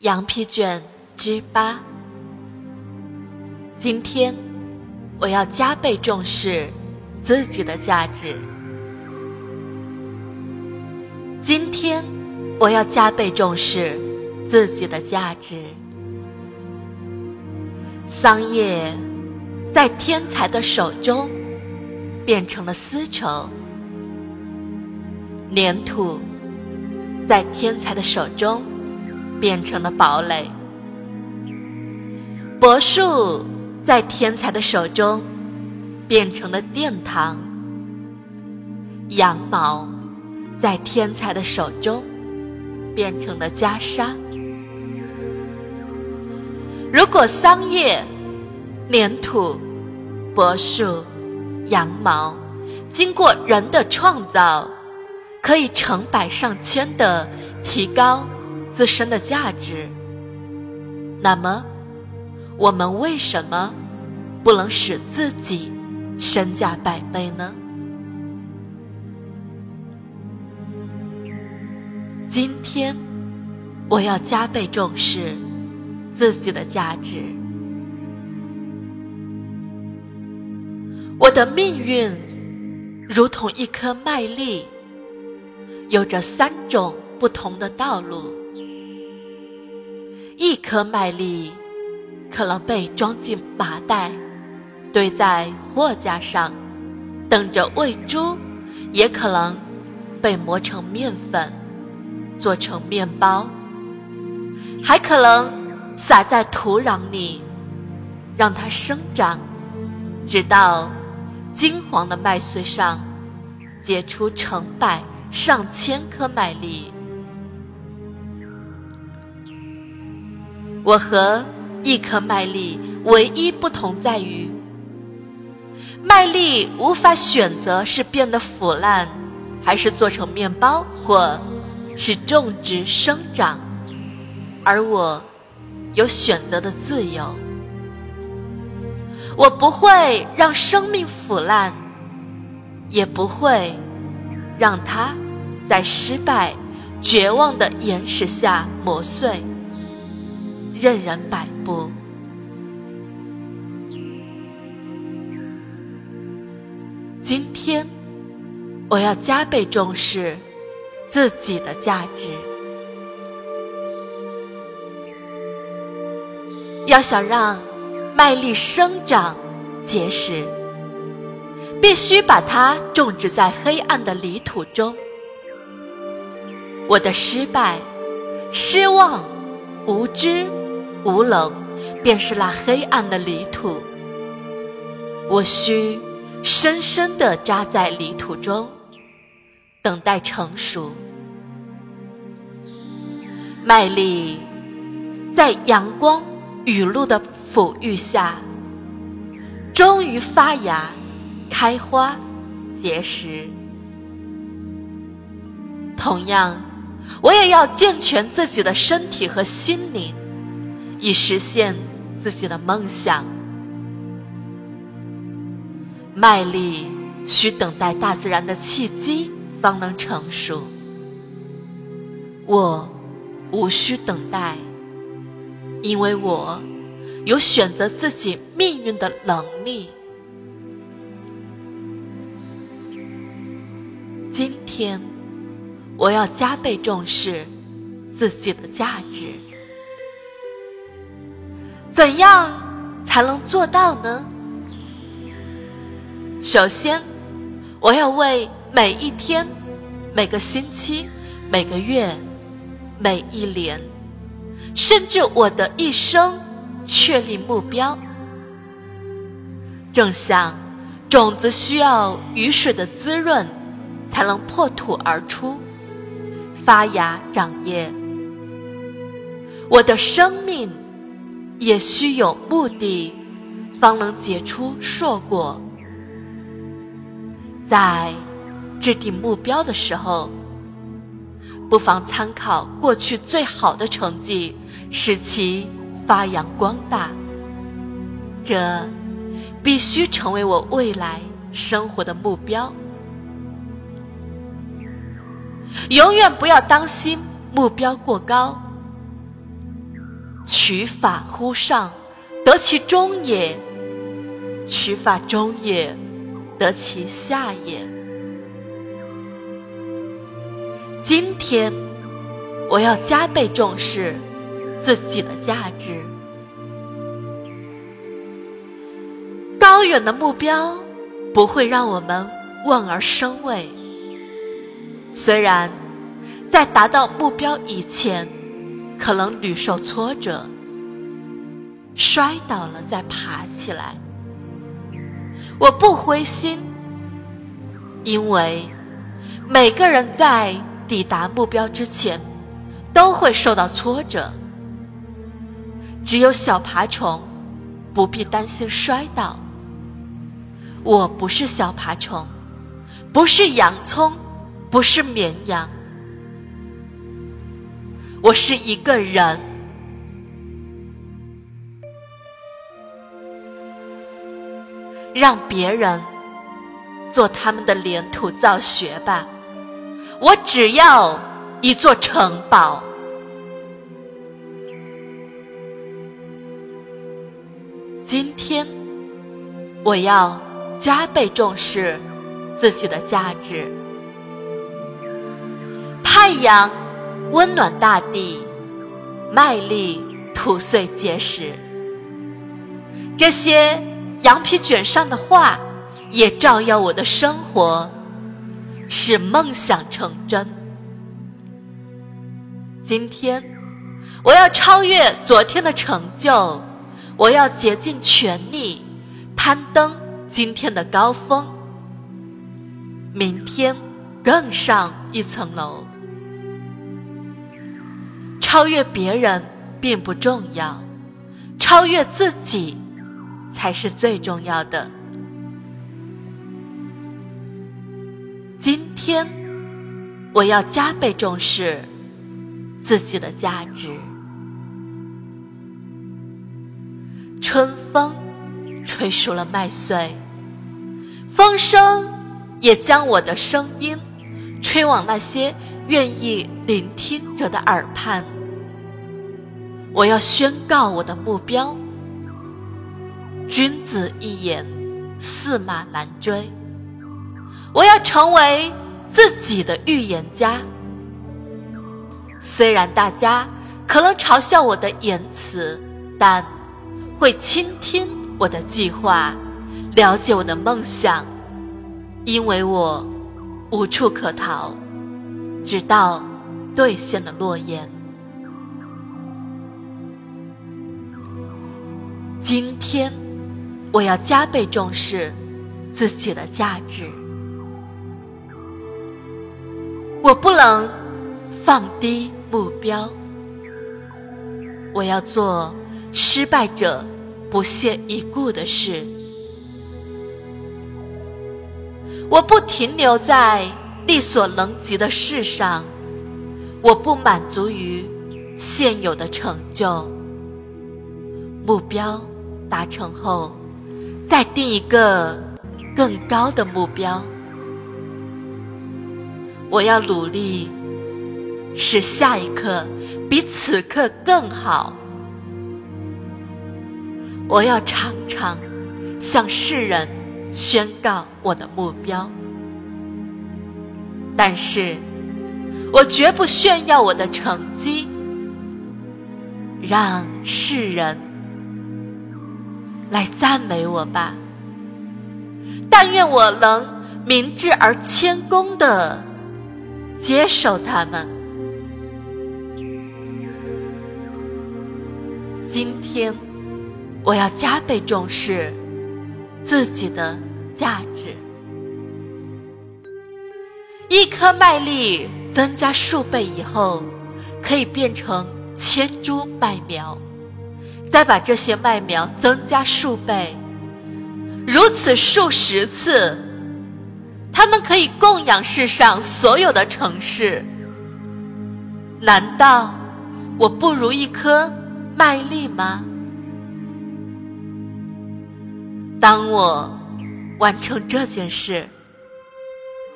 羊皮卷之八。今天我要加倍重视自己的价值。今天我要加倍重视自己的价值。桑叶在天才的手中变成了丝绸，粘土在天才的手中。变成了堡垒。柏树在天才的手中变成了殿堂。羊毛在天才的手中变成了袈裟。如果桑叶、粘土、柏树、羊毛经过人的创造，可以成百上千的提高。自身的价值，那么我们为什么不能使自己身价百倍呢？今天我要加倍重视自己的价值。我的命运如同一颗麦粒，有着三种不同的道路。一颗麦粒可能被装进麻袋，堆在货架上，等着喂猪；也可能被磨成面粉，做成面包；还可能撒在土壤里，让它生长，直到金黄的麦穗上结出成百上千颗麦粒。我和一颗麦粒唯一不同在于，麦粒无法选择是变得腐烂，还是做成面包，或是种植生长，而我有选择的自由。我不会让生命腐烂，也不会让它在失败、绝望的岩石下磨碎。任人摆布。今天，我要加倍重视自己的价值。要想让麦粒生长结实，必须把它种植在黑暗的泥土中。我的失败、失望、无知。无冷，便是那黑暗的泥土。我需深深地扎在泥土中，等待成熟。麦粒在阳光雨露的抚育下，终于发芽、开花、结实。同样，我也要健全自己的身体和心灵。以实现自己的梦想。麦粒需等待大自然的契机方能成熟，我无需等待，因为我有选择自己命运的能力。今天，我要加倍重视自己的价值。怎样才能做到呢？首先，我要为每一天、每个星期、每个月、每一年，甚至我的一生确立目标。正像种子需要雨水的滋润，才能破土而出、发芽长叶，我的生命。也需有目的，方能结出硕果。在制定目标的时候，不妨参考过去最好的成绩，使其发扬光大。这必须成为我未来生活的目标。永远不要担心目标过高。取法乎上，得其中也；取法中也，得其下也。今天，我要加倍重视自己的价值。高远的目标不会让我们望而生畏，虽然在达到目标以前，可能屡受挫折，摔倒了再爬起来，我不灰心，因为每个人在抵达目标之前都会受到挫折，只有小爬虫不必担心摔倒。我不是小爬虫，不是洋葱，不是绵羊，我是一个人。让别人做他们的连土造穴吧，我只要一座城堡。今天我要。加倍重视自己的价值。太阳温暖大地，麦粒吐穗结实。这些羊皮卷上的画，也照耀我的生活，使梦想成真。今天，我要超越昨天的成就，我要竭尽全力攀登。今天的高峰，明天更上一层楼。超越别人并不重要，超越自己才是最重要的。今天，我要加倍重视自己的价值。春风吹熟了麦穗。风声也将我的声音吹往那些愿意聆听者的耳畔。我要宣告我的目标：君子一言，驷马难追。我要成为自己的预言家。虽然大家可能嘲笑我的言辞，但会倾听我的计划。了解我的梦想，因为我无处可逃，直到兑现了诺言。今天，我要加倍重视自己的价值，我不能放低目标，我要做失败者不屑一顾的事。我不停留在力所能及的事上，我不满足于现有的成就。目标达成后，再定一个更高的目标。我要努力，使下一刻比此刻更好。我要常常向世人。宣告我的目标，但是我绝不炫耀我的成绩，让世人来赞美我吧。但愿我能明智而谦恭的接受他们。今天，我要加倍重视自己的。价值，一颗麦粒增加数倍以后，可以变成千株麦苗，再把这些麦苗增加数倍，如此数十次，它们可以供养世上所有的城市。难道我不如一颗麦粒吗？当我。完成这件事，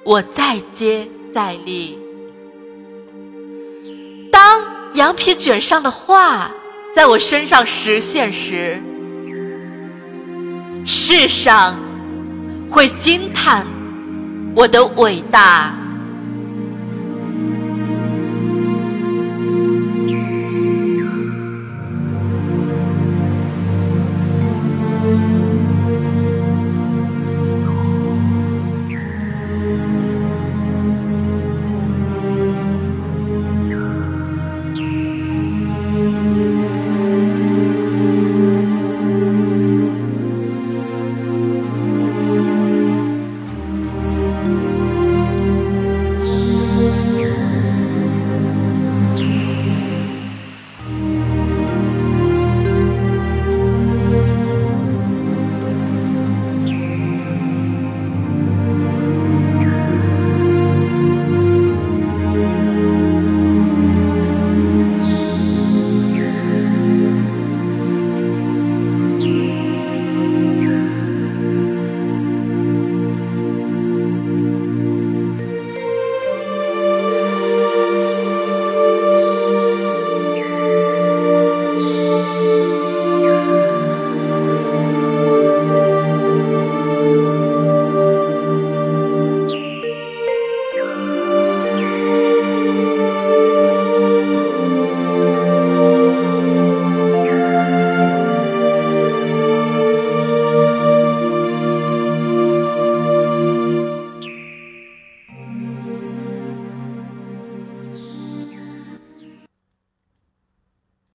我再接再厉。当羊皮卷上的画在我身上实现时，世上会惊叹我的伟大。